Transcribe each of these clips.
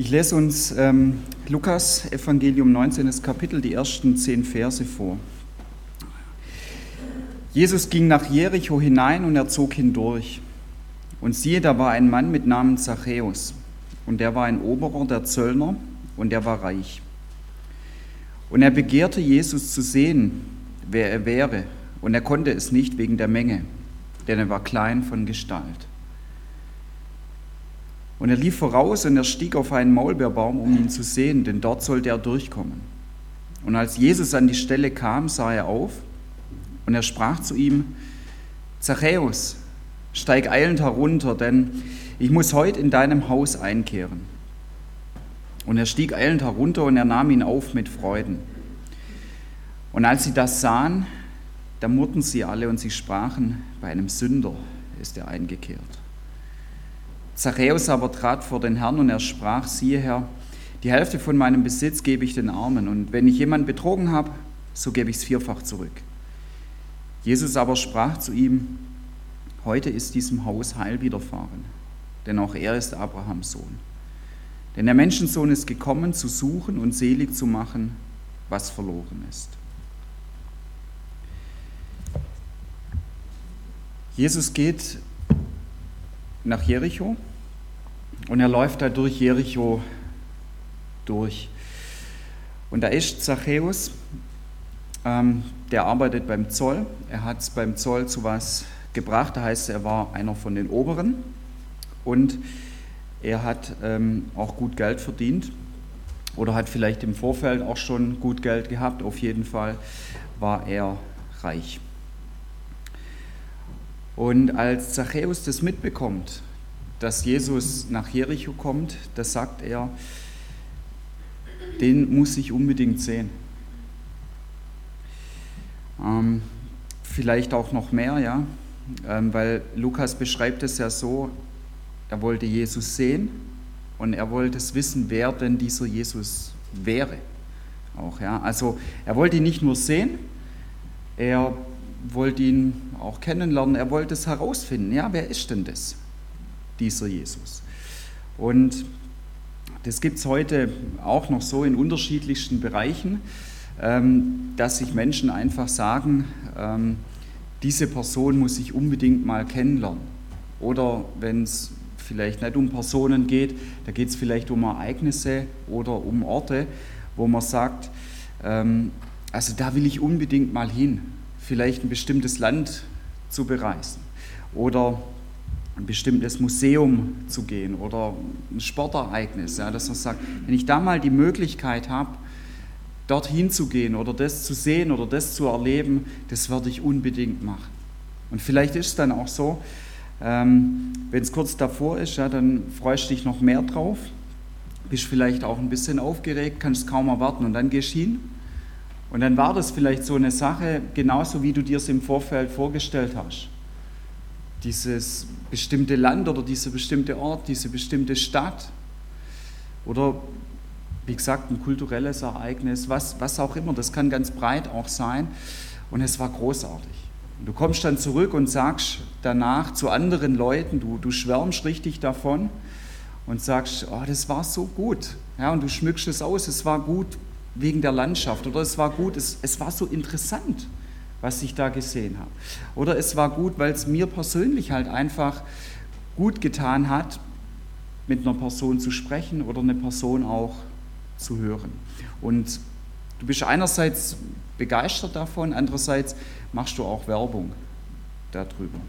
Ich lese uns ähm, Lukas Evangelium 19. Kapitel, die ersten zehn Verse vor. Jesus ging nach Jericho hinein und er zog hindurch. Und siehe, da war ein Mann mit Namen Zachäus. Und der war ein Oberer der Zöllner und er war reich. Und er begehrte Jesus zu sehen, wer er wäre. Und er konnte es nicht wegen der Menge, denn er war klein von Gestalt. Und er lief voraus und er stieg auf einen Maulbeerbaum, um ihn zu sehen, denn dort sollte er durchkommen. Und als Jesus an die Stelle kam, sah er auf und er sprach zu ihm, Zachäus, steig eilend herunter, denn ich muss heute in deinem Haus einkehren. Und er stieg eilend herunter und er nahm ihn auf mit Freuden. Und als sie das sahen, da murrten sie alle und sie sprachen, bei einem Sünder ist er eingekehrt. Zachäus aber trat vor den Herrn und er sprach, siehe Herr, die Hälfte von meinem Besitz gebe ich den Armen und wenn ich jemanden betrogen habe, so gebe ich es vierfach zurück. Jesus aber sprach zu ihm, heute ist diesem Haus Heil widerfahren, denn auch er ist Abrahams Sohn. Denn der Menschensohn ist gekommen, zu suchen und selig zu machen, was verloren ist. Jesus geht nach Jericho und er läuft da durch Jericho durch. Und da ist Zachäus, ähm, der arbeitet beim Zoll. Er hat es beim Zoll zu was gebracht. Da heißt, er war einer von den Oberen und er hat ähm, auch gut Geld verdient oder hat vielleicht im Vorfeld auch schon gut Geld gehabt. Auf jeden Fall war er reich. Und als Zachäus das mitbekommt, dass Jesus nach Jericho kommt, da sagt er, den muss ich unbedingt sehen. Ähm, vielleicht auch noch mehr, ja, ähm, weil Lukas beschreibt es ja so, er wollte Jesus sehen und er wollte es wissen, wer denn dieser Jesus wäre. Auch, ja. Also er wollte ihn nicht nur sehen, er wollte ihn auch kennenlernen, er wollte es herausfinden, ja, wer ist denn das? Dieser Jesus. Und das gibt es heute auch noch so in unterschiedlichsten Bereichen, ähm, dass sich Menschen einfach sagen, ähm, diese Person muss ich unbedingt mal kennenlernen. Oder wenn es vielleicht nicht um Personen geht, da geht es vielleicht um Ereignisse oder um Orte, wo man sagt, ähm, also da will ich unbedingt mal hin, vielleicht ein bestimmtes Land zu bereisen. Oder ein bestimmtes Museum zu gehen oder ein Sportereignis, ja, dass man sagt, wenn ich da mal die Möglichkeit habe, dorthin zu gehen oder das zu sehen oder das zu erleben, das werde ich unbedingt machen. Und vielleicht ist es dann auch so, ähm, wenn es kurz davor ist, ja, dann freust du dich noch mehr drauf, bist vielleicht auch ein bisschen aufgeregt, kannst kaum erwarten und dann gehst hin. Und dann war das vielleicht so eine Sache, genauso wie du dir es im Vorfeld vorgestellt hast dieses bestimmte Land oder dieser bestimmte Ort, diese bestimmte Stadt oder wie gesagt ein kulturelles Ereignis, was, was auch immer, das kann ganz breit auch sein. Und es war großartig. Und du kommst dann zurück und sagst danach zu anderen Leuten, du, du schwärmst richtig davon und sagst, oh, das war so gut. Ja, und du schmückst es aus, es war gut wegen der Landschaft oder es war gut, es, es war so interessant was ich da gesehen habe. Oder es war gut, weil es mir persönlich halt einfach gut getan hat, mit einer Person zu sprechen oder eine Person auch zu hören. Und du bist einerseits begeistert davon, andererseits machst du auch Werbung darüber.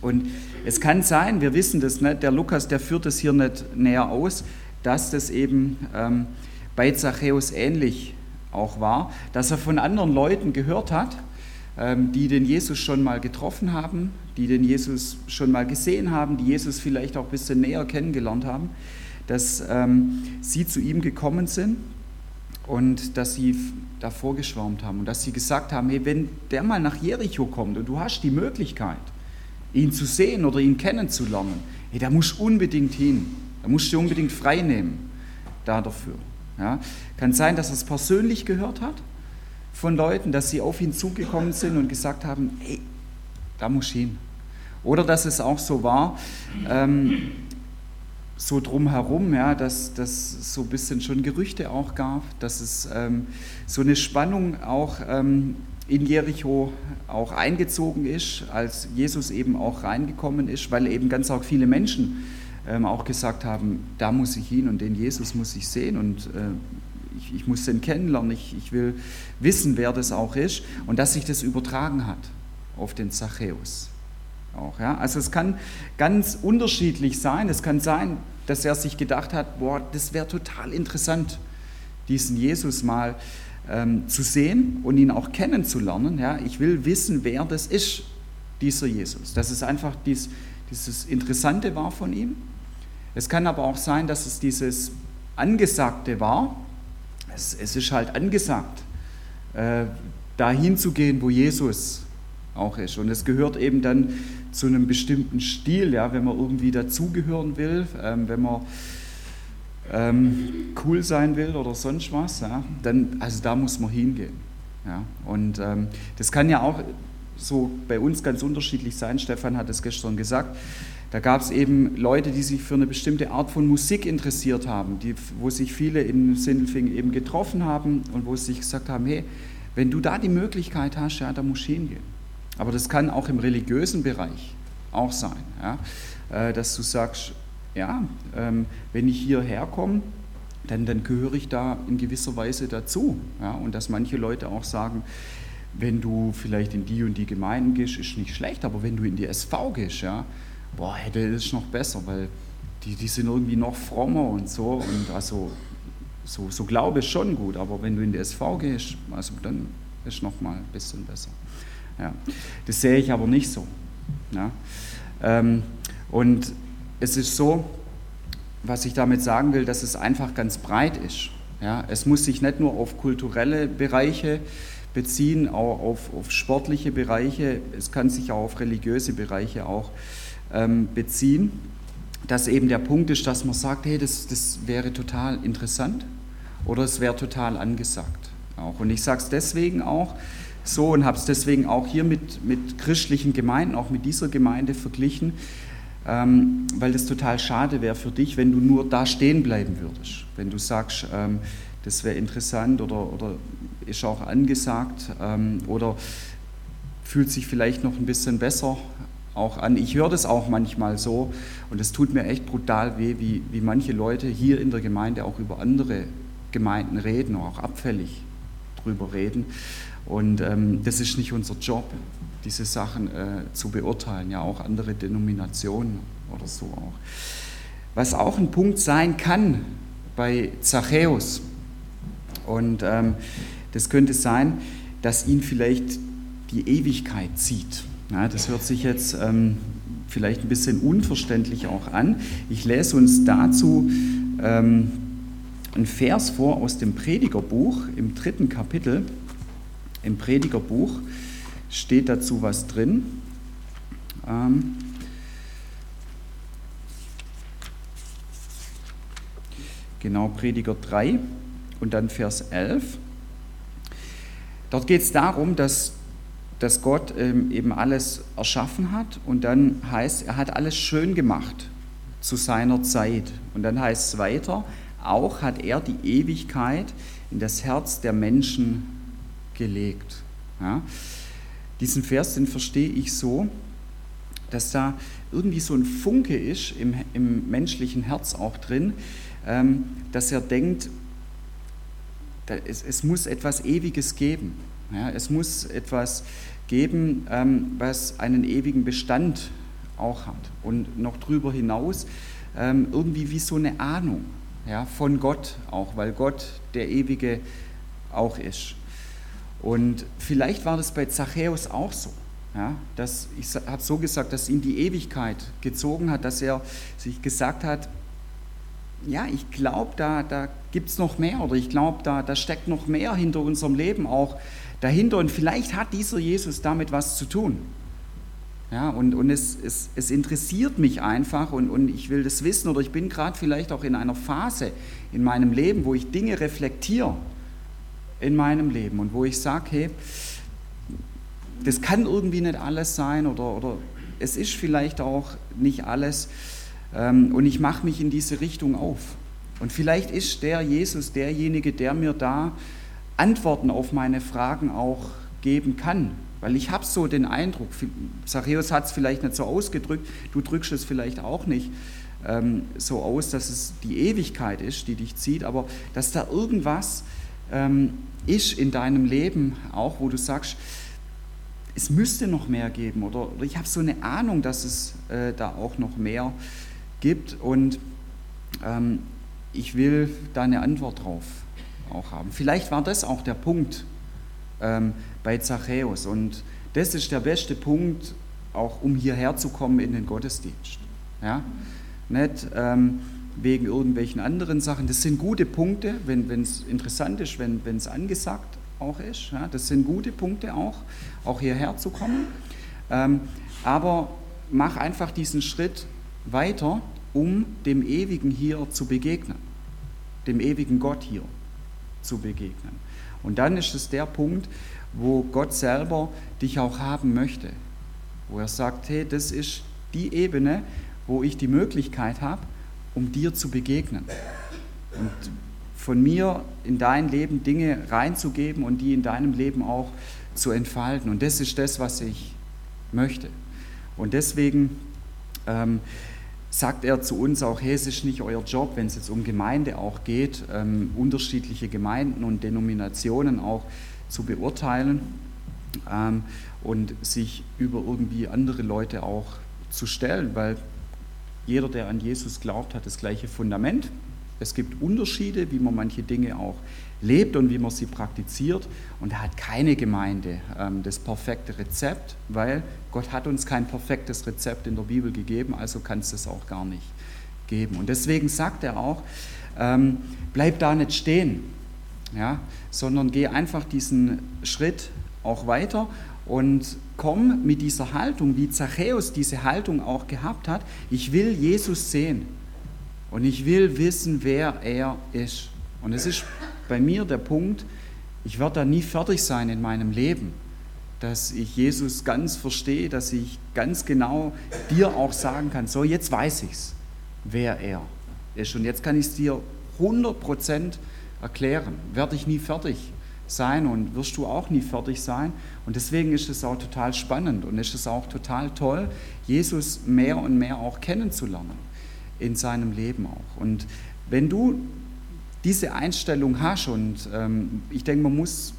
Und es kann sein, wir wissen das nicht, der Lukas, der führt es hier nicht näher aus, dass das eben ähm, bei Zachäus ähnlich auch war, dass er von anderen Leuten gehört hat, die den Jesus schon mal getroffen haben, die den Jesus schon mal gesehen haben, die Jesus vielleicht auch ein bisschen näher kennengelernt haben, dass ähm, sie zu ihm gekommen sind und dass sie davor geschwärmt haben und dass sie gesagt haben, hey, wenn der mal nach Jericho kommt und du hast die Möglichkeit, ihn zu sehen oder ihn kennenzulernen, hey, da musst du unbedingt hin, da musst du unbedingt frei nehmen da dafür. Ja? Kann sein, dass er es persönlich gehört hat, von Leuten, dass sie auf ihn zugekommen sind und gesagt haben, hey, da muss ich hin. Oder dass es auch so war, ähm, so drumherum, ja, dass das so ein bisschen schon Gerüchte auch gab, dass es ähm, so eine Spannung auch ähm, in Jericho auch eingezogen ist, als Jesus eben auch reingekommen ist, weil eben ganz auch viele Menschen ähm, auch gesagt haben, da muss ich hin und den Jesus muss ich sehen und äh, ich, ich, muss den kennenlernen, ich, ich will wissen, wer das auch ist und dass sich das übertragen hat auf den Zachäus. Auch, ja? Also es kann ganz unterschiedlich sein. Es kann sein, dass er sich gedacht hat, boah, das wäre total interessant, diesen Jesus mal ähm, zu sehen und ihn auch kennenzulernen. Ja? Ich will wissen, wer das ist, dieser Jesus. Dass es einfach dies, dieses Interessante war von ihm. Es kann aber auch sein, dass es dieses Angesagte war. Es, es ist halt angesagt, äh, dahin zu gehen, wo Jesus auch ist. Und es gehört eben dann zu einem bestimmten Stil, ja, wenn man irgendwie dazugehören will, ähm, wenn man ähm, cool sein will oder sonst was, ja, dann, also da muss man hingehen. Ja. Und ähm, das kann ja auch so bei uns ganz unterschiedlich sein. Stefan hat es gestern gesagt. Da gab es eben Leute, die sich für eine bestimmte Art von Musik interessiert haben, die, wo sich viele in Sindelfingen eben getroffen haben und wo sie sich gesagt haben, hey, wenn du da die Möglichkeit hast, ja, da musst du hingehen. Aber das kann auch im religiösen Bereich auch sein, ja? Äh, dass du sagst, ja, ähm, wenn ich hierher komme, dann, dann gehöre ich da in gewisser Weise dazu. Ja? Und dass manche Leute auch sagen, wenn du vielleicht in die und die Gemeinden gehst, ist nicht schlecht, aber wenn du in die SV gehst, ja, boah, hätte es noch besser, weil die, die sind irgendwie noch frommer und so. Und also so, so Glaube ist schon gut, aber wenn du in die SV gehst, also dann ist noch mal ein bisschen besser. Ja. Das sehe ich aber nicht so. Ja. Ähm, und es ist so, was ich damit sagen will, dass es einfach ganz breit ist. Ja. Es muss sich nicht nur auf kulturelle Bereiche beziehen, auch auf, auf sportliche Bereiche, es kann sich auch auf religiöse Bereiche auch ähm, beziehen. Dass eben der Punkt ist, dass man sagt, hey, das, das wäre total interessant oder es wäre total angesagt. Auch. Und ich sage es deswegen auch, so und habe es deswegen auch hier mit, mit christlichen Gemeinden, auch mit dieser Gemeinde verglichen, ähm, weil das total schade wäre für dich, wenn du nur da stehen bleiben würdest. Wenn du sagst, ähm, das wäre interessant oder, oder ist auch angesagt ähm, oder fühlt sich vielleicht noch ein bisschen besser auch an. Ich höre das auch manchmal so und es tut mir echt brutal weh, wie, wie manche Leute hier in der Gemeinde auch über andere Gemeinden reden, auch abfällig drüber reden. Und ähm, das ist nicht unser Job, diese Sachen äh, zu beurteilen, ja auch andere Denominationen oder so auch. Was auch ein Punkt sein kann bei Zachäus, und ähm, das könnte sein, dass ihn vielleicht die Ewigkeit zieht. Ja, das hört sich jetzt ähm, vielleicht ein bisschen unverständlich auch an. Ich lese uns dazu ähm, einen Vers vor aus dem Predigerbuch im dritten Kapitel. Im Predigerbuch steht dazu was drin. Ähm, genau, Prediger 3 und dann Vers 11. Dort geht es darum, dass, dass Gott ähm, eben alles erschaffen hat und dann heißt, er hat alles schön gemacht zu seiner Zeit. Und dann heißt es weiter, auch hat er die Ewigkeit in das Herz der Menschen gelegt. Ja? Diesen Vers, den verstehe ich so, dass da irgendwie so ein Funke ist im, im menschlichen Herz auch drin, ähm, dass er denkt, da, es, es, muss etwas Ewiges geben. Ja? Es muss etwas geben, ähm, was einen ewigen Bestand auch hat. Und noch darüber hinaus ähm, irgendwie wie so eine Ahnung ja, von Gott auch, weil Gott der Ewige auch ist. Und vielleicht war das bei Zachäus auch so. Ja, dass, ich habe so gesagt, dass ihn die Ewigkeit gezogen hat, dass er sich gesagt hat, ja, ich glaube, da, da gibt es noch mehr oder ich glaube, da, da steckt noch mehr hinter unserem Leben auch dahinter und vielleicht hat dieser Jesus damit was zu tun. Ja, und und es, es, es interessiert mich einfach und, und ich will das wissen oder ich bin gerade vielleicht auch in einer Phase in meinem Leben, wo ich Dinge reflektiere in meinem Leben und wo ich sage, hey, das kann irgendwie nicht alles sein oder, oder es ist vielleicht auch nicht alles, Ähm, und ich mache mich in diese Richtung auf. Und vielleicht ist der Jesus derjenige, der mir da Antworten auf meine Fragen auch geben kann. Weil ich habe so den Eindruck, Zachäus hat es vielleicht nicht so ausgedrückt, du drückst es vielleicht auch nicht ähm, so aus, dass es die Ewigkeit ist, die dich zieht, aber dass da irgendwas ähm, ist in deinem Leben auch, wo du sagst, es müsste noch mehr geben oder, oder ich habe so eine Ahnung, dass es äh, da auch noch mehr gibt und ähm, ich will da eine Antwort drauf auch haben. Vielleicht war das auch der Punkt ähm, bei Zachäus und das ist der beste Punkt, auch um hierher zu kommen in den Gottesdienst. Ja? Nicht ähm, wegen irgendwelchen anderen Sachen. Das sind gute Punkte, wenn es interessant ist, wenn es angesagt auch ist. Ja? Das sind gute Punkte auch, auch hierher zu kommen. Ähm, aber mach einfach diesen Schritt weiter um dem Ewigen hier zu begegnen, dem ewigen Gott hier zu begegnen. Und dann ist es der Punkt, wo Gott selber dich auch haben möchte, wo er sagt, hey, das ist die Ebene, wo ich die Möglichkeit habe, um dir zu begegnen und von mir in dein Leben Dinge reinzugeben und die in deinem Leben auch zu entfalten. Und das ist das, was ich möchte. Und deswegen ähm, sagt er zu uns auch, hey, es ist nicht euer Job, wenn es jetzt um Gemeinde auch geht, ähm, unterschiedliche Gemeinden und Denominationen auch zu beurteilen ähm, und sich über irgendwie andere Leute auch zu stellen, weil jeder, der an Jesus glaubt, hat das gleiche Fundament. Es gibt Unterschiede, wie man manche Dinge auch lebt und wie man sie praktiziert. Und da hat keine Gemeinde ähm, das perfekte Rezept, weil Gott hat uns kein perfektes Rezept in der Bibel gegeben, also kann es das auch gar nicht geben. Und deswegen sagt er auch, ähm, bleib da nicht stehen, ja, sondern geh einfach diesen Schritt auch weiter und komm mit dieser Haltung, wie Zachäus diese Haltung auch gehabt hat. Ich will Jesus sehen und ich will wissen, wer er ist. Und es ist bei mir der Punkt, ich werde da nie fertig sein in meinem Leben, dass ich Jesus ganz verstehe, dass ich ganz genau dir auch sagen kann, so jetzt weiß ich es, wer er ist. Und jetzt kann ich es dir 100% erklären. Werde ich nie fertig sein und wirst du auch nie fertig sein. Und deswegen ist es auch total spannend und ist es auch total toll, Jesus mehr und mehr auch kennenzulernen in seinem Leben auch. Und wenn du diese Einstellung hast und ähm, ich denke, man muss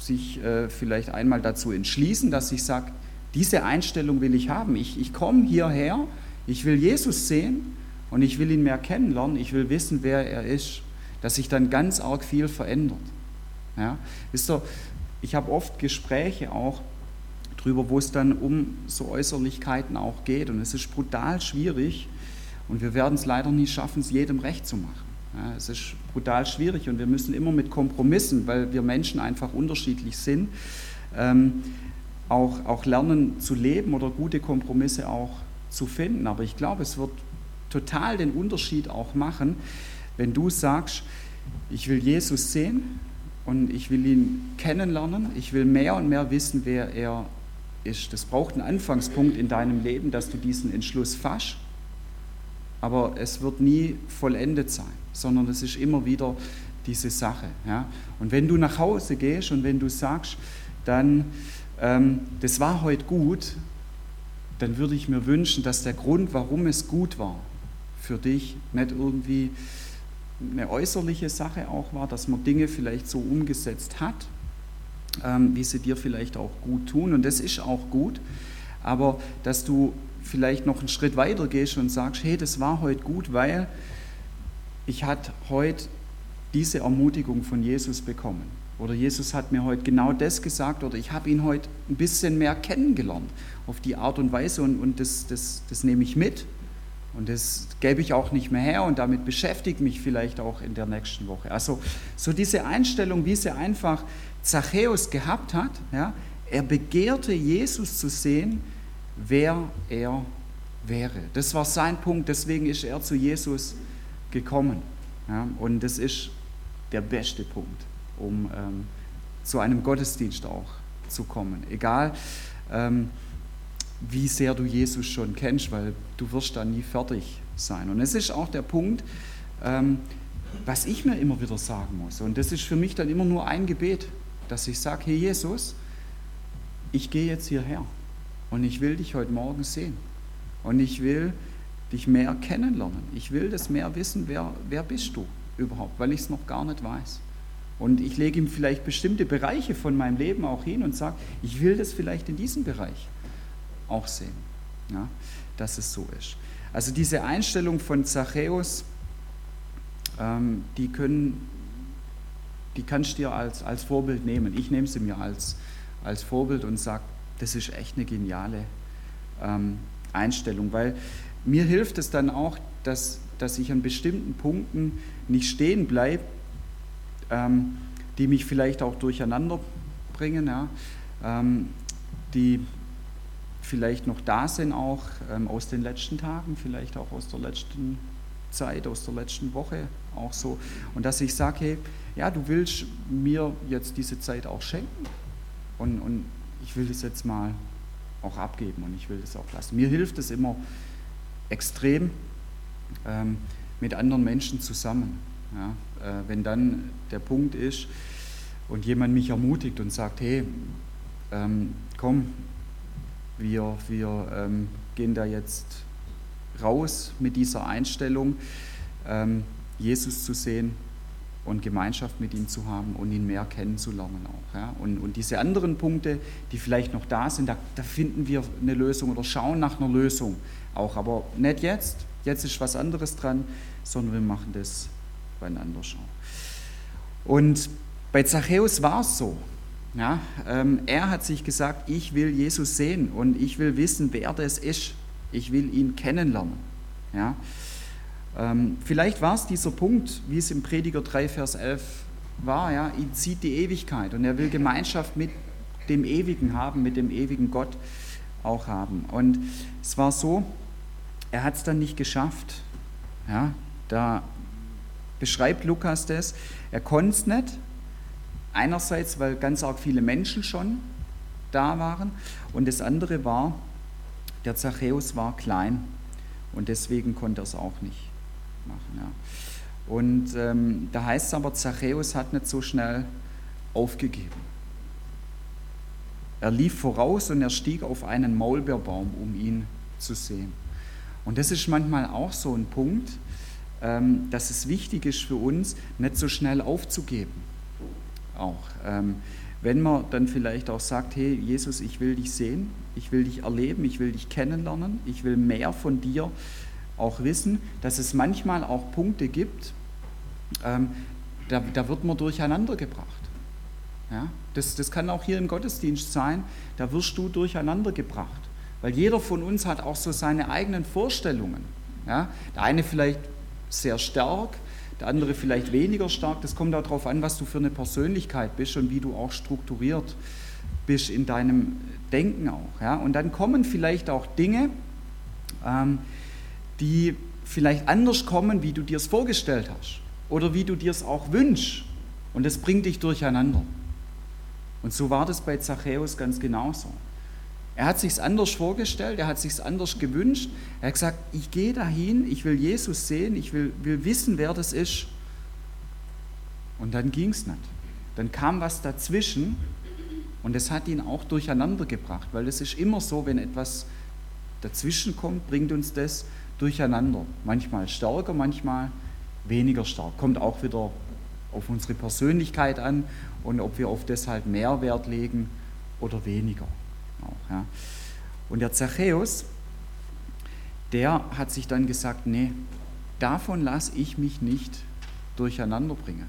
sich äh, vielleicht einmal dazu entschließen, dass ich sage, diese Einstellung will ich haben. Ich, ich komme hierher, ich will Jesus sehen und ich will ihn mehr kennenlernen, ich will wissen, wer er ist, dass sich dann ganz arg viel verändert. Ja? Wisst ihr, ich habe oft Gespräche auch darüber, wo es dann um so Äußerlichkeiten auch geht und es ist brutal schwierig und wir werden es leider nie schaffen, es jedem recht zu machen. Ja, es ist brutal schwierig und wir müssen immer mit Kompromissen, weil wir Menschen einfach unterschiedlich sind, ähm, auch, auch lernen zu leben oder gute Kompromisse auch zu finden. Aber ich glaube, es wird total den Unterschied auch machen, wenn du sagst, ich will Jesus sehen und ich will ihn kennenlernen, ich will mehr und mehr wissen, wer er ist. Das braucht einen Anfangspunkt in deinem Leben, dass du diesen Entschluss fasst, aber es wird nie vollendet sein sondern es ist immer wieder diese Sache. Ja? Und wenn du nach Hause gehst und wenn du sagst, dann, ähm, das war heute gut, dann würde ich mir wünschen, dass der Grund, warum es gut war, für dich nicht irgendwie eine äußerliche Sache auch war, dass man Dinge vielleicht so umgesetzt hat, ähm, wie sie dir vielleicht auch gut tun. Und das ist auch gut, aber dass du vielleicht noch einen Schritt weiter gehst und sagst, hey, das war heute gut, weil ich hatte heute diese Ermutigung von Jesus bekommen. Oder Jesus hat mir heute genau das gesagt oder ich habe ihn heute ein bisschen mehr kennengelernt auf die Art und Weise und, und das, das, das nehme ich mit und das gebe ich auch nicht mehr her und damit beschäftige mich vielleicht auch in der nächsten Woche. Also so diese Einstellung, wie sie einfach Zachäus gehabt hat, ja, er begehrte Jesus zu sehen, wer er wäre. Das war sein Punkt, deswegen ist er zu Jesus gekommen. Ja, und das ist der beste Punkt, um ähm, zu einem Gottesdienst auch zu kommen. Egal, ähm, wie sehr du Jesus schon kennst, weil du wirst da nie fertig sein. Und es ist auch der Punkt, ähm, was ich mir immer wieder sagen muss. Und das ist für mich dann immer nur ein Gebet, dass ich sage, hey Jesus, ich gehe jetzt hierher und ich will dich heute Morgen sehen. Und ich will dich mehr kennenlernen. Ich will das mehr wissen, wer, wer bist du überhaupt, weil ich es noch gar nicht weiß. Und ich lege ihm vielleicht bestimmte Bereiche von meinem Leben auch hin und sage, ich will das vielleicht in diesem Bereich auch sehen, ja, dass es so ist. Also diese Einstellung von Zachäus, ähm, die, können, die kannst du dir als, als Vorbild nehmen. Ich nehme sie mir als, als Vorbild und sage, das ist echt eine geniale ähm, Einstellung, weil mir hilft es dann auch, dass, dass ich an bestimmten Punkten nicht stehen bleibe, ähm, die mich vielleicht auch durcheinander bringen, ja, ähm, die vielleicht noch da sind, auch ähm, aus den letzten Tagen, vielleicht auch aus der letzten Zeit, aus der letzten Woche auch so. Und dass ich sage, hey, ja, du willst mir jetzt diese Zeit auch schenken und, und ich will das jetzt mal auch abgeben und ich will das auch lassen. Mir hilft es immer extrem ähm, mit anderen Menschen zusammen. Ja, äh, wenn dann der Punkt ist und jemand mich ermutigt und sagt, hey, ähm, komm, wir, wir ähm, gehen da jetzt raus mit dieser Einstellung, ähm, Jesus zu sehen und Gemeinschaft mit ihm zu haben und ihn mehr kennenzulernen auch. Ja? Und, und diese anderen Punkte, die vielleicht noch da sind, da, da finden wir eine Lösung oder schauen nach einer Lösung auch. Aber nicht jetzt, jetzt ist was anderes dran, sondern wir machen das wann anders auch. Und bei Zachäus war es so. Ja, ähm, er hat sich gesagt, ich will Jesus sehen und ich will wissen, wer das ist. Ich will ihn kennenlernen. Ja, vielleicht war es dieser Punkt, wie es im Prediger 3, Vers 11 war, ja, ihn zieht die Ewigkeit und er will Gemeinschaft mit dem Ewigen haben, mit dem ewigen Gott auch haben. Und es war so, er hat es dann nicht geschafft. Ja, da beschreibt Lukas das, er konnte es nicht, einerseits, weil ganz arg viele Menschen schon da waren. Und das andere war, der Zachäus war klein und deswegen konnte er es auch nicht machen. Ja. Und ähm, da heißt es aber, Zachäus hat nicht so schnell aufgegeben. Er lief voraus und er stieg auf einen Maulbeerbaum, um ihn zu sehen. Und das ist manchmal auch so ein Punkt, ähm, dass es wichtig ist für uns, nicht so schnell aufzugeben. Auch. Ähm, wenn man dann vielleicht auch sagt, hey Jesus, ich will dich sehen, ich will dich erleben, ich will dich kennenlernen, ich will mehr von dir auch wissen, dass es manchmal auch Punkte gibt, ähm, da, da, wird man durcheinander gebracht. Ja? Das, das kann auch hier im Gottesdienst sein, da wirst du durcheinander gebracht. Weil jeder von uns hat auch so seine eigenen Vorstellungen. Ja? Der eine vielleicht sehr stark, der andere vielleicht weniger stark. Das kommt darauf an, was du für eine Persönlichkeit bist und wie du auch strukturiert bist in deinem Denken auch. Ja? Und dann kommen vielleicht auch Dinge, ähm, die vielleicht anders kommen, wie du dir es vorgestellt hast oder wie du dir es auch wünschst. Und das bringt dich durcheinander. Und so war das bei Zachäus ganz genauso. Er hat sich anders vorgestellt, er hat sich anders gewünscht. Er hat gesagt, ich gehe dahin, ich will Jesus sehen, ich will, will wissen, wer das ist. Und dann ging es nicht. Dann kam was dazwischen und das hat ihn auch durcheinander gebracht, weil es ist immer so, wenn etwas dazwischen kommt, bringt uns das durcheinander. Manchmal stärker, manchmal weniger stark. Kommt auch wieder auf unsere Persönlichkeit an und ob wir auf das halt mehr Wert legen oder weniger. Auch, ja. Und der Zachäus, der hat sich dann gesagt, nee, davon lasse ich mich nicht durcheinander bringen.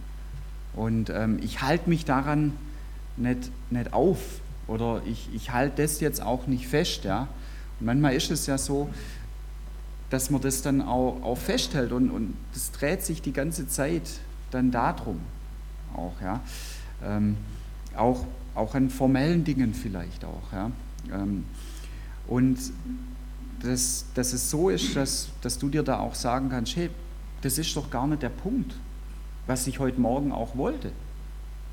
Und ähm, ich halte mich daran nicht, nicht auf oder ich, ich halte das jetzt auch nicht fest. Ja. Manchmal ist es ja so, dass man das dann auch, auch festhält und, und das dreht sich die ganze Zeit dann darum. Auch, ja. Ähm, auch, auch an formellen Dingen vielleicht auch. Ja. Ähm, und dass, dass es so ist, dass, dass du dir da auch sagen kannst, hey, das ist doch gar nicht der Punkt, was ich heute Morgen auch wollte.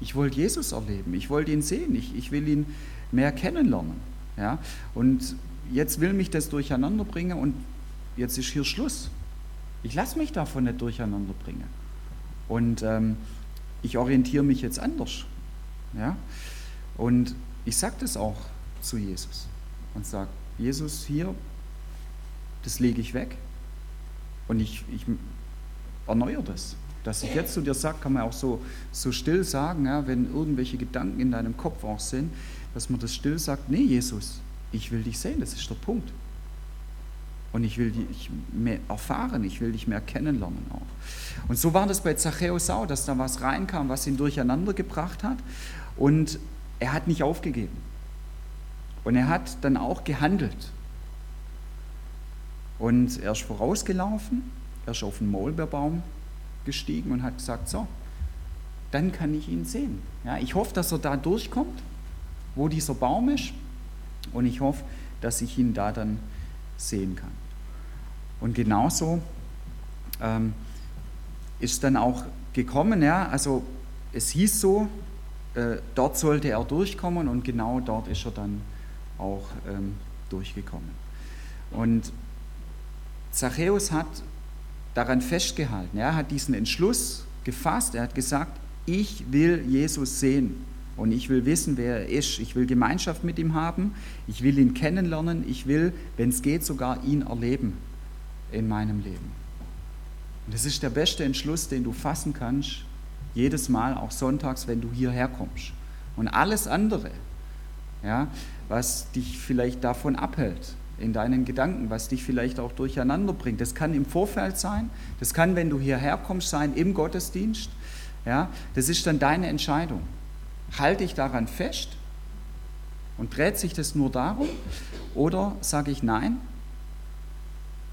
Ich wollte Jesus erleben, ich wollte ihn sehen, ich, ich will ihn mehr kennenlernen. Ja? Und jetzt will mich das durcheinander bringen und jetzt ist hier Schluss. Ich lasse mich davon nicht durcheinander bringen. Und ähm, ich orientiere mich jetzt anders. Ja? Und ich sage das auch zu Jesus und sage, Jesus, hier, das lege ich weg und ich, ich erneuere das. Dass ich jetzt zu dir sage, kann man auch so, so still sagen, ja, wenn irgendwelche Gedanken in deinem Kopf auch sind, dass man das still sagt, nee Jesus, ich will dich sehen, das ist der Punkt. Und ich will dich mehr erfahren, ich will dich mehr kennenlernen auch. Und so war das bei Zachäus auch, dass da was reinkam, was ihn durcheinander gebracht hat. Und er hat nicht aufgegeben. Und er hat dann auch gehandelt. Und er ist vorausgelaufen, er ist auf den Maulbeerbaum gestiegen und hat gesagt, so, dann kann ich ihn sehen. Ja, ich hoffe, dass er da durchkommt, wo dieser Baum ist. Und ich hoffe, dass ich ihn da dann sehen kann. Und genauso ähm, ist dann auch gekommen, ja, also es hieß so, äh, dort sollte er durchkommen und genau dort ist er dann auch ähm, durchgekommen. Und Zachäus hat daran festgehalten, er hat diesen Entschluss gefasst, er hat gesagt, ich will Jesus sehen und ich will wissen, wer er ist, ich will Gemeinschaft mit ihm haben, ich will ihn kennenlernen, ich will, wenn es geht, sogar ihn erleben in meinem Leben. Und das ist der beste Entschluss, den du fassen kannst, jedes Mal, auch sonntags, wenn du hierher kommst. Und alles andere, ja, was dich vielleicht davon abhält, in deinen Gedanken, was dich vielleicht auch durcheinander bringt. Das kann im Vorfeld sein, das kann, wenn du hierher kommst, sein, im Gottesdienst. Ja, das ist dann deine Entscheidung. Halte ich daran fest und dreht sich das nur darum? Oder sage ich nein,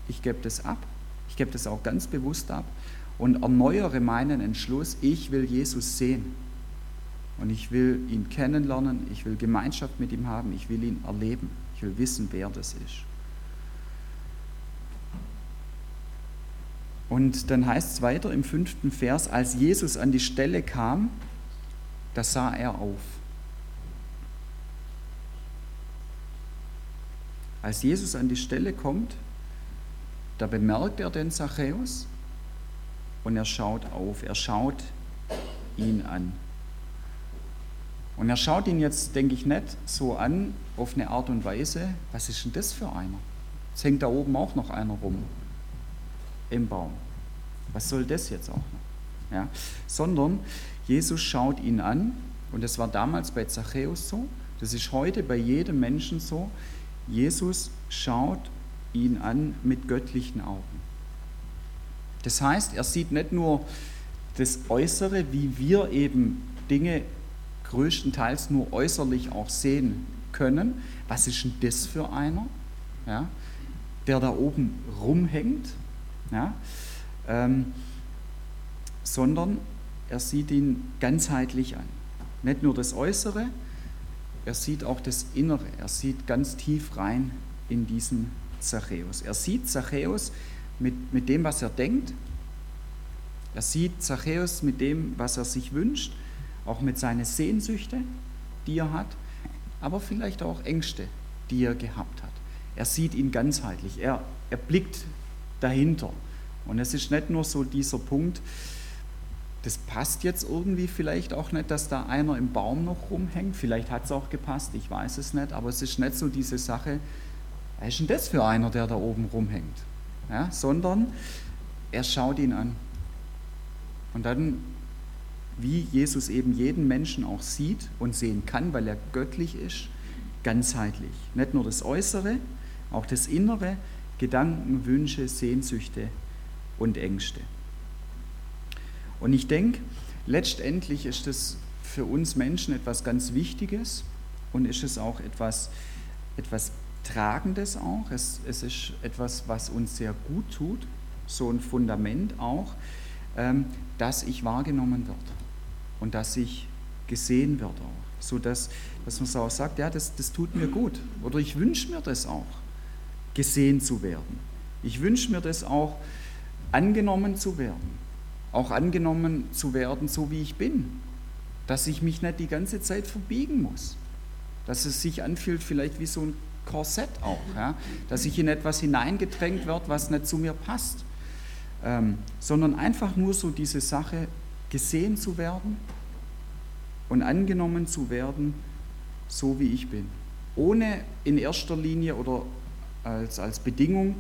ich gebe das ab, ich gebe das auch ganz bewusst ab und erneuere meinen Entschluss, ich will Jesus sehen. Und ich will ihn kennenlernen, ich will Gemeinschaft mit ihm haben, ich will ihn erleben, ich will wissen, wer das ist. Und dann heißt es weiter im fünften Vers, als Jesus an die Stelle kam, da sah er auf. Als Jesus an die Stelle kommt, da bemerkt er den Zachäus und er schaut auf, er schaut ihn an. Und er schaut ihn jetzt, denke ich, nicht so an, auf eine Art und Weise, was ist denn das für einer? Es hängt da oben auch noch einer rum, im Baum. Was soll das jetzt auch noch? Ja? Sondern Jesus schaut ihn an, und das war damals bei Zachäus so, das ist heute bei jedem Menschen so. Jesus schaut ihn an mit göttlichen Augen. Das heißt, er sieht nicht nur das Äußere, wie wir eben Dinge größtenteils nur äußerlich auch sehen können. Was ist denn das für einer, ja, der da oben rumhängt? Ja, ähm, sondern er sieht ihn ganzheitlich an. Nicht nur das Äußere, er sieht auch das Innere. Er sieht ganz tief rein in diesen Zachäus. Er sieht Zachäus mit, mit dem, was er denkt. Er sieht Zachäus mit dem, was er sich wünscht, auch mit seinen Sehnsüchten, die er hat, aber vielleicht auch Ängste, die er gehabt hat. Er sieht ihn ganzheitlich, er, er blickt dahinter. Und es ist nicht nur so dieser Punkt, das passt jetzt irgendwie vielleicht auch nicht, dass da einer im Baum noch rumhängt. Vielleicht hat es auch gepasst, ich weiß es nicht, aber es ist nicht so diese Sache, was ist denn das für einer, der da oben rumhängt? Ja, sondern er schaut ihn an. Und dann, wie Jesus eben jeden Menschen auch sieht und sehen kann, weil er göttlich ist, ganzheitlich. Nicht nur das Äußere, auch das Innere, Gedanken, Wünsche, Sehnsüchte und Ängste. Und ich denke, letztendlich ist das für uns Menschen etwas ganz Wichtiges und ist es auch etwas, etwas Tragendes auch. Es, es ist etwas, was uns sehr gut tut, so ein Fundament auch, ähm, dass ich wahrgenommen werde und dass ich gesehen werde auch. So dass, dass man so auch sagt, ja, das, das tut mir gut. Oder ich wünsche mir das auch, gesehen zu werden. Ich wünsche mir das auch, angenommen zu werden. Auch angenommen zu werden, so wie ich bin. Dass ich mich nicht die ganze Zeit verbiegen muss. Dass es sich anfühlt vielleicht wie so ein Korsett auch, ja? dass ich in etwas hineingedrängt werde, was nicht zu mir passt, ähm, sondern einfach nur so diese Sache gesehen zu werden und angenommen zu werden, so wie ich bin, ohne in erster Linie oder als, als Bedingung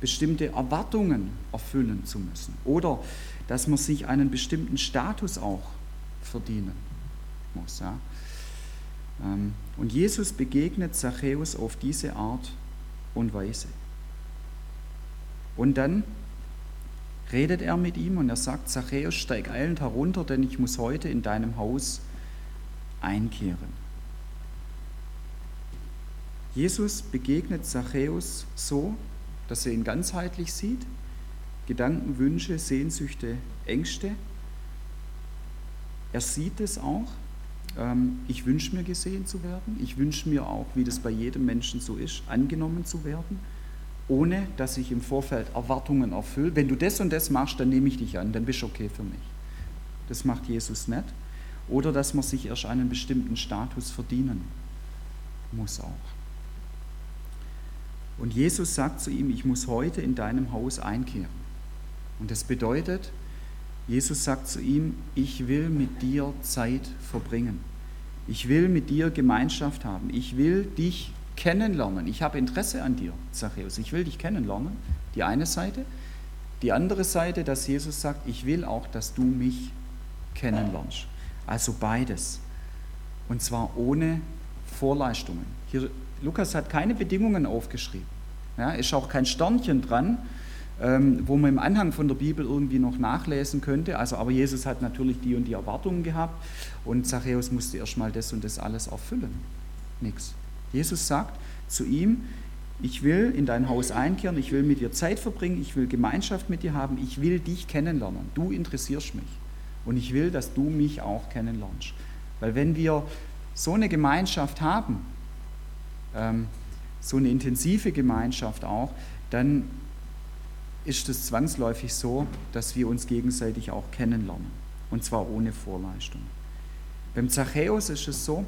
bestimmte Erwartungen erfüllen zu müssen oder dass man sich einen bestimmten Status auch verdienen muss. Ja. Ähm, und Jesus begegnet Zachäus auf diese Art und Weise. Und dann redet er mit ihm und er sagt, Zachäus, steig eilend herunter, denn ich muss heute in deinem Haus einkehren. Jesus begegnet Zachäus so, dass er ihn ganzheitlich sieht, Gedanken, Wünsche, Sehnsüchte, Ängste. Er sieht es auch. Ähm, ich wünsche mir gesehen zu werden. Ich wünsche mir auch, wie das bei jedem Menschen so ist, angenommen zu werden, ohne dass ich im Vorfeld Erwartungen erfülle. Wenn du das und das machst, dann nehme ich dich an, dann bist du okay für mich. Das macht Jesus nicht. Oder dass man sich erst einen bestimmten Status verdienen muss auch. Und Jesus sagt zu ihm, ich muss heute in deinem Haus einkehren. Und das bedeutet, Jesus sagt zu ihm, ich will mit dir Zeit verbringen. Ich will mit dir Gemeinschaft haben. Ich will dich kennenlernen. Ich habe Interesse an dir, Zachäus. Ich will dich kennenlernen. Die eine Seite. Die andere Seite, dass Jesus sagt, ich will auch, dass du mich kennenlernst. Also beides. Und zwar ohne Vorleistungen. Hier Lukas hat keine Bedingungen aufgeschrieben. Ja, ist auch kein Sternchen dran, ähm, wo man im Anhang von der Bibel irgendwie noch nachlesen könnte. Also, aber Jesus hat natürlich die und die Erwartungen gehabt und Zachäus musste erstmal das und das alles erfüllen. Nix. Jesus sagt zu ihm, ich will in dein Haus einkehren, ich will mit dir Zeit verbringen, ich will Gemeinschaft mit dir haben, ich will dich kennenlernen. Du interessierst mich. Und ich will, dass du mich auch kennenlernst. Weil wenn wir so eine Gemeinschaft haben, ähm, so eine intensive Gemeinschaft auch, dann ist es zwangsläufig so, dass wir uns gegenseitig auch kennenlernen. Und zwar ohne Vorleistung. Beim Zachäus ist es so,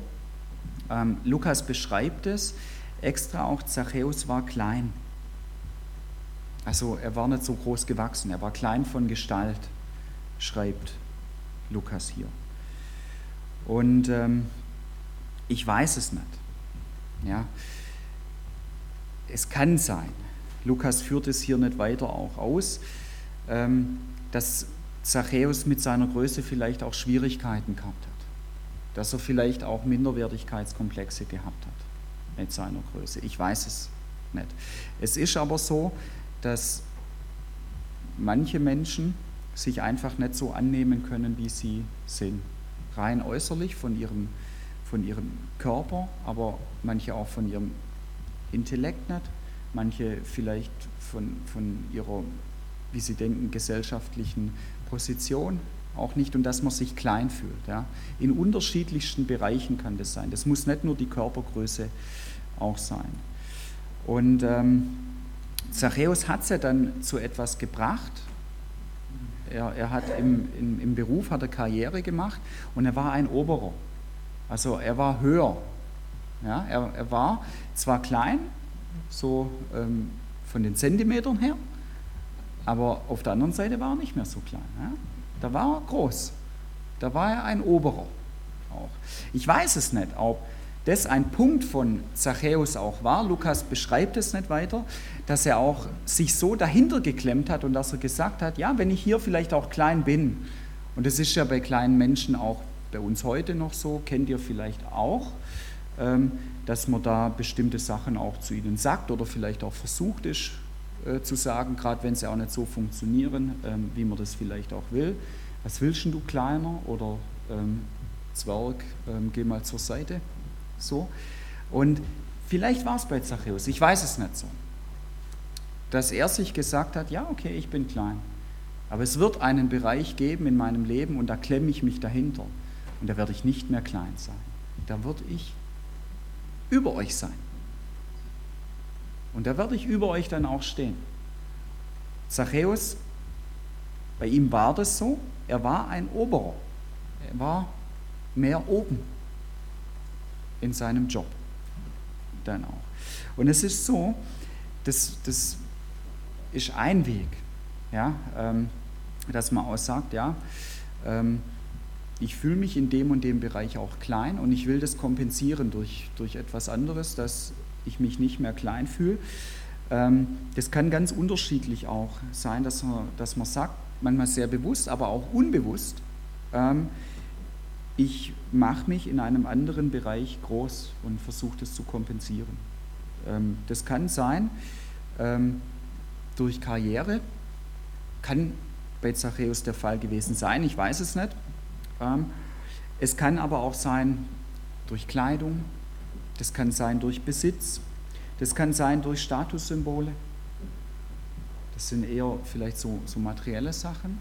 ähm, Lukas beschreibt es extra auch, Zachäus war klein. Also er war nicht so groß gewachsen, er war klein von Gestalt, schreibt Lukas hier. Und ähm, ich weiß es nicht. Ja? Es kann sein, Lukas führt es hier nicht weiter auch aus, ähm, dass Zachäus mit seiner Größe vielleicht auch Schwierigkeiten gehabt hat, dass er vielleicht auch Minderwertigkeitskomplexe gehabt hat mit seiner Größe. Ich weiß es nicht. Es ist aber so, dass manche Menschen sich einfach nicht so annehmen können, wie sie sind. Rein äußerlich von ihrem, von ihrem Körper, aber manche auch von ihrem Intellekt nicht, manche vielleicht von, von ihrer, wie sie denken, gesellschaftlichen Position auch nicht und dass man sich klein fühlt. Ja. In unterschiedlichsten Bereichen kann das sein. Das muss nicht nur die Körpergröße auch sein. Und ähm, Zachäus hat es ja dann zu etwas gebracht. Er, er hat im, im, im Beruf hat er Karriere gemacht und er war ein Oberer. Also er war höher ja, er, er war zwar klein, so ähm, von den Zentimetern her, aber auf der anderen Seite war er nicht mehr so klein. Ja. Da war er groß. Da war er ein Oberer auch. Ich weiß es nicht, ob das ein Punkt von Zachäus auch war. Lukas beschreibt es nicht weiter, dass er auch sich so dahinter geklemmt hat und dass er gesagt hat, ja, wenn ich hier vielleicht auch klein bin, und das ist ja bei kleinen Menschen auch bei uns heute noch so, kennt ihr vielleicht auch, dass man da bestimmte Sachen auch zu ihnen sagt oder vielleicht auch versucht ist äh, zu sagen, gerade wenn sie auch nicht so funktionieren, ähm, wie man das vielleicht auch will. Was willst du kleiner oder ähm, Zwerg, geh mal zur Seite. So. Und vielleicht war es bei Zachäus, ich weiß es nicht so, dass er sich gesagt hat, ja, okay, ich bin klein, aber es wird einen Bereich geben in meinem Leben und da klemme ich mich dahinter und da werde ich nicht mehr klein sein. Da würde ich über euch sein. Und da werde ich über euch dann auch stehen. Zachäus, bei ihm war das so, er war ein Oberer. Er war mehr oben in seinem Job dann auch. Und es ist so, das, das ist ein Weg, ja, ähm, dass man auch sagt, ja, ähm, ich fühle mich in dem und dem Bereich auch klein und ich will das kompensieren durch, durch etwas anderes, dass ich mich nicht mehr klein fühle. Ähm, das kann ganz unterschiedlich auch sein, dass man, dass man sagt, manchmal sehr bewusst, aber auch unbewusst, ähm, ich mache mich in einem anderen Bereich groß und versuche das zu kompensieren. Ähm, das kann sein durch Karriere, kann bei Zachäus der Fall gewesen sein, ich weiß es nicht. Es kann aber auch sein durch Kleidung, das kann sein durch Besitz, das kann sein durch Statussymbole. Das sind eher vielleicht so, so materielle Sachen,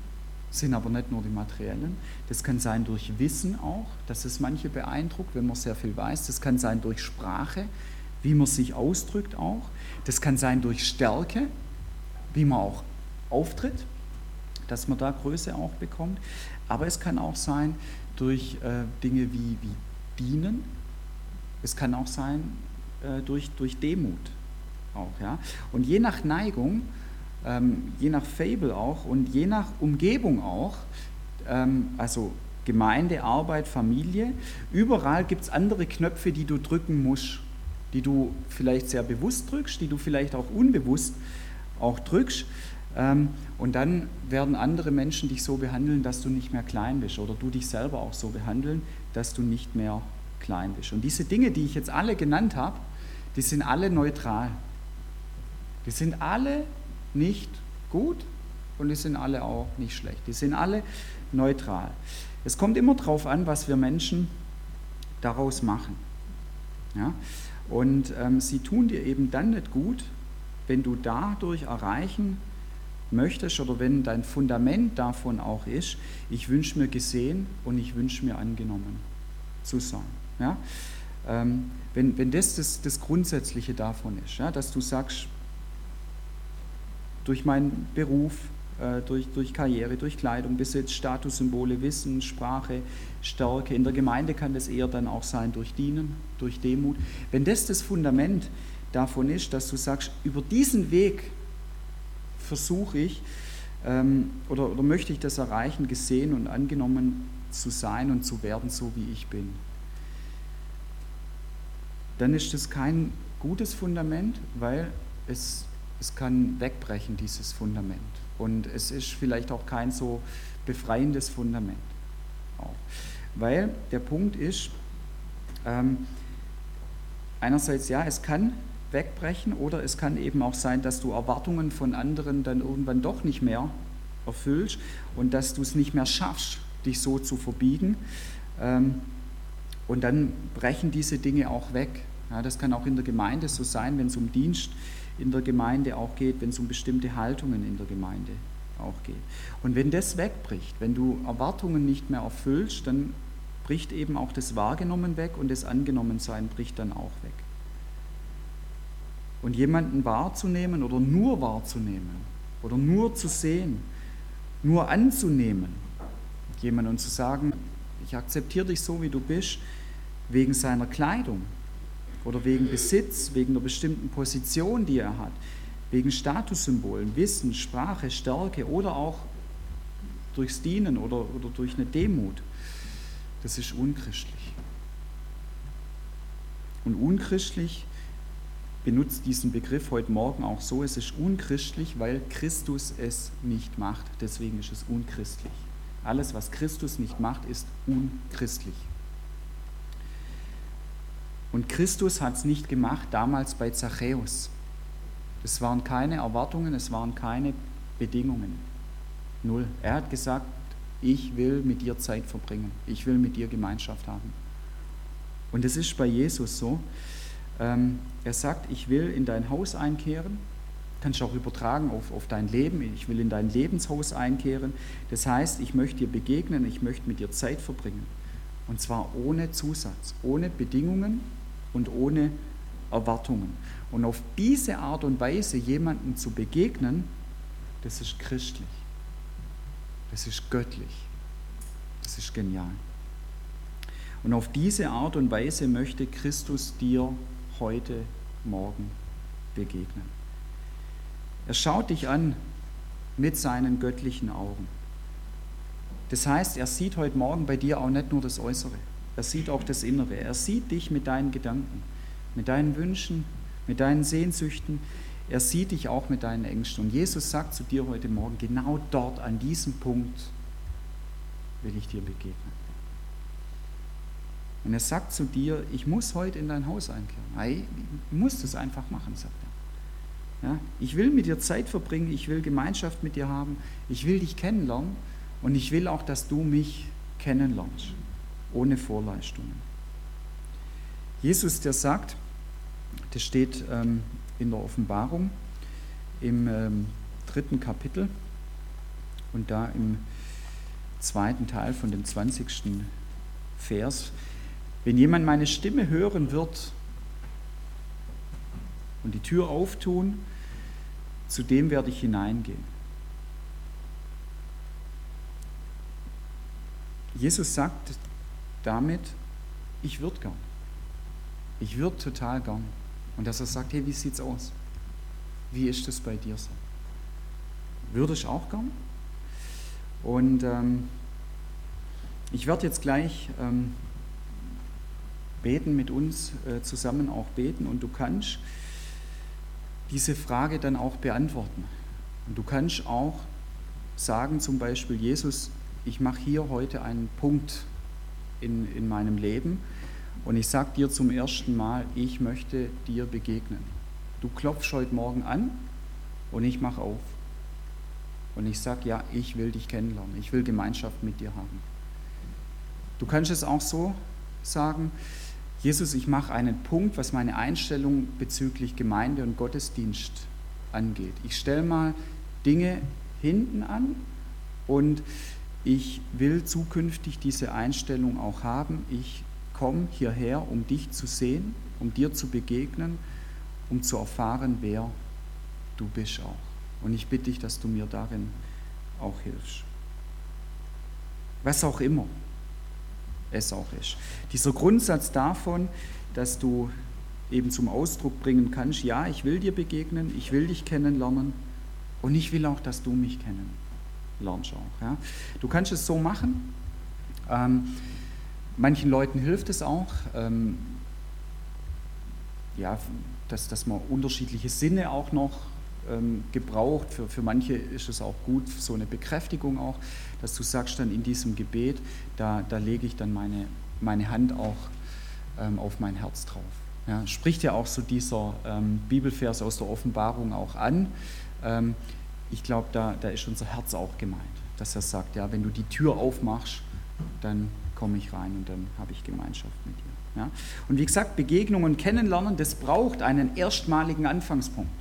sind aber nicht nur die materiellen. Das kann sein durch Wissen auch, dass es manche beeindruckt, wenn man sehr viel weiß. Das kann sein durch Sprache, wie man sich ausdrückt auch. Das kann sein durch Stärke, wie man auch auftritt, dass man da Größe auch bekommt. Aber es kann auch sein durch äh, Dinge wie, wie Dienen. Es kann auch sein äh, durch, durch Demut auch. Ja? Und je nach Neigung, ähm, je nach Fable auch und je nach Umgebung auch, ähm, also Gemeinde, Arbeit, Familie, überall gibt es andere Knöpfe, die du drücken musst, die du vielleicht sehr bewusst drückst, die du vielleicht auch unbewusst auch drückst. Ähm, und dann werden andere Menschen dich so behandeln, dass du nicht mehr klein bist oder du dich selber auch so behandeln, dass du nicht mehr klein bist. Und diese Dinge, die ich jetzt alle genannt habe, die sind alle neutral. Die sind alle nicht gut und die sind alle auch nicht schlecht. Die sind alle neutral. Es kommt immer darauf an, was wir Menschen daraus machen. Ja? Und ähm, sie tun dir eben dann nicht gut, wenn du dadurch erreichen möchtest oder wenn dein Fundament davon auch ist, ich wünsche mir gesehen und ich wünsche mir angenommen zu sein. Ja? Ähm, wenn, wenn das, das das Grundsätzliche davon ist, ja, dass du sagst, durch meinen Beruf, äh, durch, durch Karriere, durch Kleidung, Besitz, Statussymbole, Wissen, Sprache, Stärke. In der Gemeinde kann das eher dann auch sein durch Dienen, durch Demut. Wenn das das Fundament davon ist, dass du sagst, über diesen Weg versuche ich ähm, oder, oder möchte ich das erreichen, gesehen und angenommen zu sein und zu werden, so wie ich bin dann ist das kein gutes Fundament, weil es, es kann wegbrechen, dieses Fundament. Und es ist vielleicht auch kein so befreiendes Fundament. Auch. Weil der Punkt ist, ähm, einerseits ja, es kann wegbrechen oder es kann eben auch sein, dass du Erwartungen von anderen dann irgendwann doch nicht mehr erfüllst und dass du es nicht mehr schaffst, dich so zu verbiegen. Ähm, und dann brechen diese Dinge auch weg. Das kann auch in der Gemeinde so sein, wenn es um Dienst in der Gemeinde auch geht, wenn es um bestimmte Haltungen in der Gemeinde auch geht. Und wenn das wegbricht, wenn du Erwartungen nicht mehr erfüllst, dann bricht eben auch das Wahrgenommen weg und das Angenommensein bricht dann auch weg. Und jemanden wahrzunehmen oder nur wahrzunehmen oder nur zu sehen, nur anzunehmen, jemanden zu sagen, ich akzeptiere dich so, wie du bist, wegen seiner Kleidung, oder wegen Besitz, wegen einer bestimmten Position, die er hat, wegen Statussymbolen, Wissen, Sprache, Stärke oder auch durchs Dienen oder, oder durch eine Demut. Das ist unchristlich. Und unchristlich benutzt diesen Begriff heute Morgen auch so, es ist unchristlich, weil Christus es nicht macht. Deswegen ist es unchristlich. Alles, was Christus nicht macht, ist unchristlich. Und Christus hat es nicht gemacht damals bei Zachäus. Es waren keine Erwartungen, es waren keine Bedingungen. Null. Er hat gesagt, ich will mit dir Zeit verbringen. Ich will mit dir Gemeinschaft haben. Und es ist bei Jesus so. Ähm, er sagt, ich will in dein Haus einkehren. Kannst du auch übertragen auf, auf dein Leben. Ich will in dein Lebenshaus einkehren. Das heißt, ich möchte dir begegnen, ich möchte mit dir Zeit verbringen. Und zwar ohne Zusatz, ohne Bedingungen, und ohne Erwartungen. Und auf diese Art und Weise jemandem zu begegnen, das ist christlich. Das ist göttlich. Das ist genial. Und auf diese Art und Weise möchte Christus dir heute Morgen begegnen. Er schaut dich an mit seinen göttlichen Augen. Das heißt, er sieht heute Morgen bei dir auch nicht nur das Äußere, er sieht auch das Innere. Er sieht dich mit deinen Gedanken, mit deinen Wünschen, mit deinen Sehnsüchten. Er sieht dich auch mit deinen Ängsten. Und Jesus sagt zu dir heute Morgen, genau dort, an diesem Punkt, will ich dir begegnen. Und er sagt zu dir, ich muss heute in dein Haus einkehren. Ich muss das einfach machen, sagt er. Ja, ich will mit dir Zeit verbringen, ich will Gemeinschaft mit dir haben, ich will dich kennenlernen und ich will auch, dass du mich kennenlernst, ohne Vorleistungen. Jesus, der sagt, das steht ähm, in der Offenbarung im ähm, dritten Kapitel und da im zweiten Teil von dem 20. Vers, wenn jemand meine Stimme hören wird und die Tür auftun, zu dem werde ich hineingehen. Jesus sagt damit, ich würde gern. Ich würde total gern. Und dass er sagt, hey, wie sieht's aus? Wie ist das bei dir so? Würde ich auch gern? Und ähm, ich werde jetzt gleich ähm, beten mit uns äh, zusammen auch beten und du kannst diese Frage dann auch beantworten. Und du kannst auch sagen zum Beispiel, Jesus, ich mache hier heute einen Punkt in, in meinem Leben und ich sage dir zum ersten Mal, ich möchte dir begegnen. Du klopfst heute Morgen an und ich mache auf. Und ich sage, ja, ich will dich kennenlernen, ich will Gemeinschaft mit dir haben. Du kannst es auch so sagen, Jesus, ich mache einen Punkt, was meine Einstellung bezüglich Gemeinde und Gottesdienst angeht. Ich stelle mal Dinge hinten an und ich will zukünftig diese Einstellung auch haben. Ich komme hierher, um dich zu sehen, um dir zu begegnen, um zu erfahren, wer du bist auch. Und ich bitte dich, dass du mir darin auch hilfst. Was auch immer es auch ist. Dieser Grundsatz davon, dass du eben zum Ausdruck bringen kannst, ja, ich will dir begegnen, ich will dich kennenlernen und ich will auch, dass du mich kennenlernst auch. Ja. Du kannst es so machen. Ähm, manchen Leuten hilft es auch, ähm, ja, dass, dass man unterschiedliche Sinne auch noch ähm, gebraucht. Für, für manche ist es auch gut, so eine Bekräftigung auch, dass du sagst dann in diesem Gebet, da, da lege ich dann meine, meine Hand auch ähm, auf mein Herz drauf. Ja, spricht ja auch so dieser ähm, Bibelvers aus der Offenbarung auch an. Ähm, ich glaube, da, da ist unser Herz auch gemeint, dass er sagt, ja, wenn du die Tür aufmachst, dann komme ich rein und dann habe ich Gemeinschaft mit dir. Ja? Und wie gesagt, Begegnungen kennenlernen, das braucht einen erstmaligen Anfangspunkt.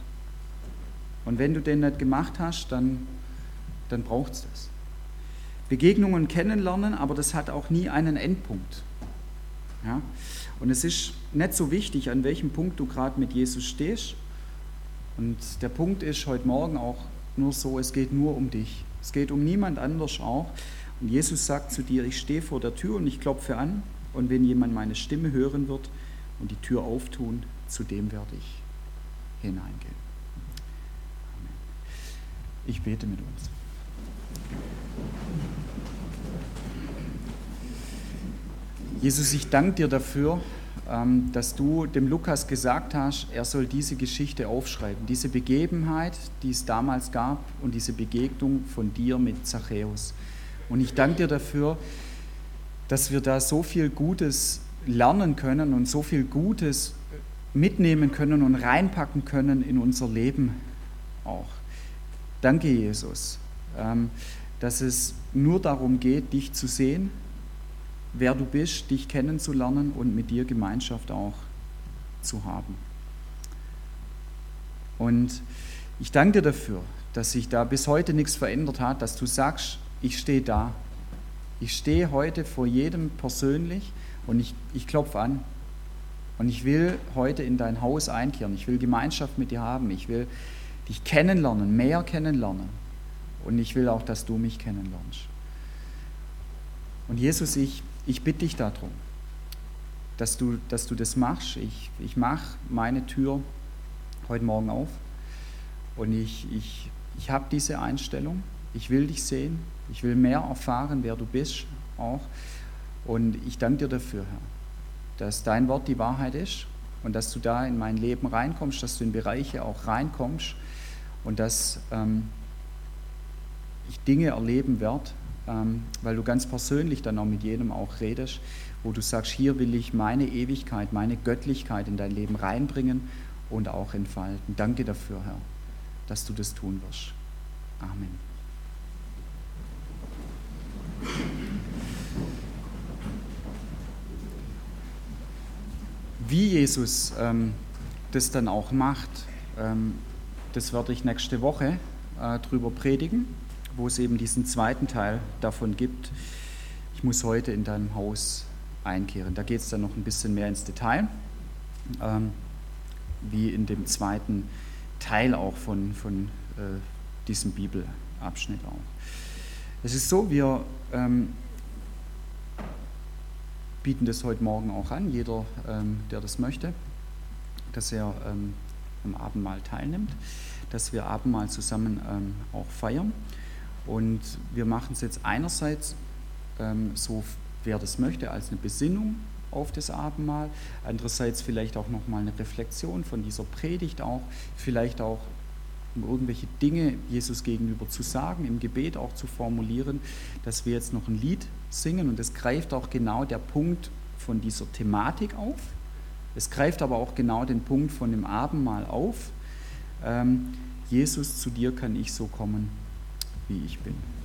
Und wenn du den nicht gemacht hast, dann, dann braucht es das. Begegnungen kennenlernen, aber das hat auch nie einen Endpunkt. Ja? Und es ist nicht so wichtig, an welchem Punkt du gerade mit Jesus stehst. Und der Punkt ist heute Morgen auch nur so, es geht nur um dich. Es geht um niemand anders auch. Und Jesus sagt zu dir, ich stehe vor der Tür und ich klopfe an. Und wenn jemand meine Stimme hören wird und die Tür auftun, zu dem werde ich hineingehen. Ich bete mit uns. Jesus, ich danke dir dafür, ähm, dass du dem Lukas gesagt hast, er soll diese Geschichte aufschreiben, diese Begebenheit, die es damals gab und diese Begegnung von dir mit Zachäus. Und ich danke dir dafür, dass wir da so viel Gutes lernen können und so viel Gutes mitnehmen können und reinpacken können in unser Leben auch. Danke, Jesus, ähm, dass es nur darum geht, dich zu sehen, wer du bist, dich kennenzulernen und mit dir Gemeinschaft auch zu haben. Und ich danke dir dafür, dass sich da bis heute nichts verändert hat, dass du sagst, ich stehe da. Ich stehe heute vor jedem persönlich und ich, ich klopfe an. Und ich will heute in dein Haus einkehren. Ich will Gemeinschaft mit dir haben. Ich will dich kennenlernen, mehr kennenlernen. Und ich will auch, dass du mich kennenlernst. Und Jesus, ich, ich bitte dich darum, dass du, dass du das machst. Ich, ich mache meine Tür heute Morgen auf und ich, ich, ich habe diese Einstellung. Ich will dich sehen. Ich will mehr erfahren, wer du bist auch. Und ich danke dir dafür, Herr, dass dein Wort die Wahrheit ist und dass du da in mein Leben reinkommst, dass du in Bereiche auch reinkommst und dass ähm, ich Dinge erleben werde, weil du ganz persönlich dann auch mit jedem auch redest, wo du sagst, hier will ich meine Ewigkeit, meine Göttlichkeit in dein Leben reinbringen und auch entfalten. Danke dafür, Herr, dass du das tun wirst. Amen. Wie Jesus ähm, das dann auch macht, ähm, das werde ich nächste Woche äh, drüber predigen, wo es eben diesen zweiten Teil davon gibt. Ich muss heute in deinem Haus einkehren. Da geht es dann noch ein bisschen mehr ins Detail, ähm, wie in dem zweiten Teil auch von, von äh, diesem Bibelabschnitt auch. Es ist so, wir ähm, bieten das heute Morgen auch an, jeder, ähm, der das möchte, dass er ähm, am Abendmahl teilnimmt, dass wir Abendmahl zusammen ähm, auch feiern. Und wir machen es jetzt einerseits ähm, so wer das möchte, als eine Besinnung auf das Abendmahl. Andererseits vielleicht auch nochmal eine Reflexion von dieser Predigt auch, vielleicht auch um irgendwelche Dinge Jesus gegenüber zu sagen, im Gebet auch zu formulieren, dass wir jetzt noch ein Lied singen und es greift auch genau der Punkt von dieser Thematik auf. Es greift aber auch genau den Punkt von dem Abendmahl auf. Ähm, Jesus, zu dir kann ich so kommen, wie ich bin.